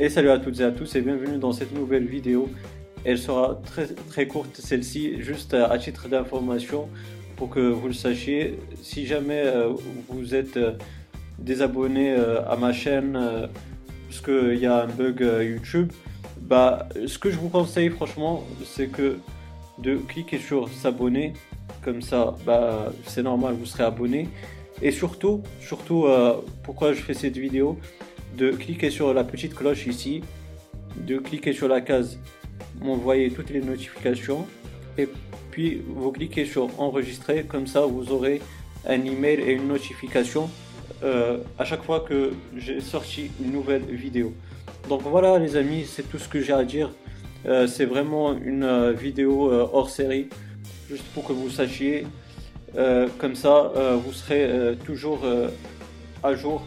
Et salut à toutes et à tous et bienvenue dans cette nouvelle vidéo. Elle sera très très courte celle-ci, juste à titre d'information pour que vous le sachiez. Si jamais euh, vous êtes euh, désabonné euh, à ma chaîne parce qu'il y a un bug YouTube, bah, ce que je vous conseille franchement, c'est que de cliquer sur s'abonner, comme ça, bah, c'est normal, vous serez abonné. Et surtout, surtout, pourquoi je fais cette vidéo, de cliquer sur la petite cloche ici, de cliquer sur la case m'envoyer toutes les notifications. Et puis vous cliquez sur enregistrer comme ça vous aurez un email et une notification euh, à chaque fois que j'ai sorti une nouvelle vidéo. Donc voilà les amis c'est tout ce que j'ai à dire. Euh, c'est vraiment une euh, vidéo hors série juste pour que vous sachiez. Comme ça vous serez toujours à jour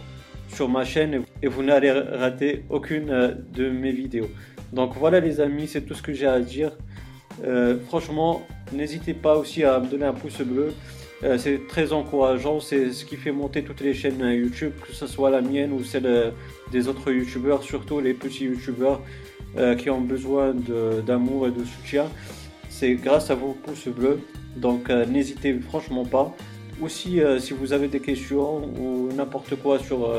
sur ma chaîne et vous n'allez rater aucune de mes vidéos. Donc voilà les amis, c'est tout ce que j'ai à dire. Euh, franchement, n'hésitez pas aussi à me donner un pouce bleu. Euh, c'est très encourageant, c'est ce qui fait monter toutes les chaînes YouTube, que ce soit la mienne ou celle des autres YouTubeurs, surtout les petits YouTubeurs euh, qui ont besoin d'amour et de soutien. C'est grâce à vos pouces bleus, donc n'hésitez franchement pas. Aussi, si vous avez des questions ou n'importe quoi sur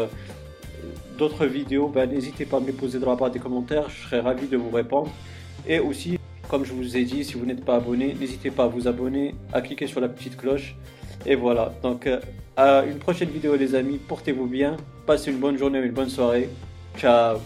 d'autres vidéos, ben, n'hésitez pas à me les poser dans la barre des commentaires, je serai ravi de vous répondre. Et aussi, comme je vous ai dit, si vous n'êtes pas abonné, n'hésitez pas à vous abonner, à cliquer sur la petite cloche. Et voilà, donc euh, à une prochaine vidéo les amis, portez-vous bien, passez une bonne journée, une bonne soirée. Ciao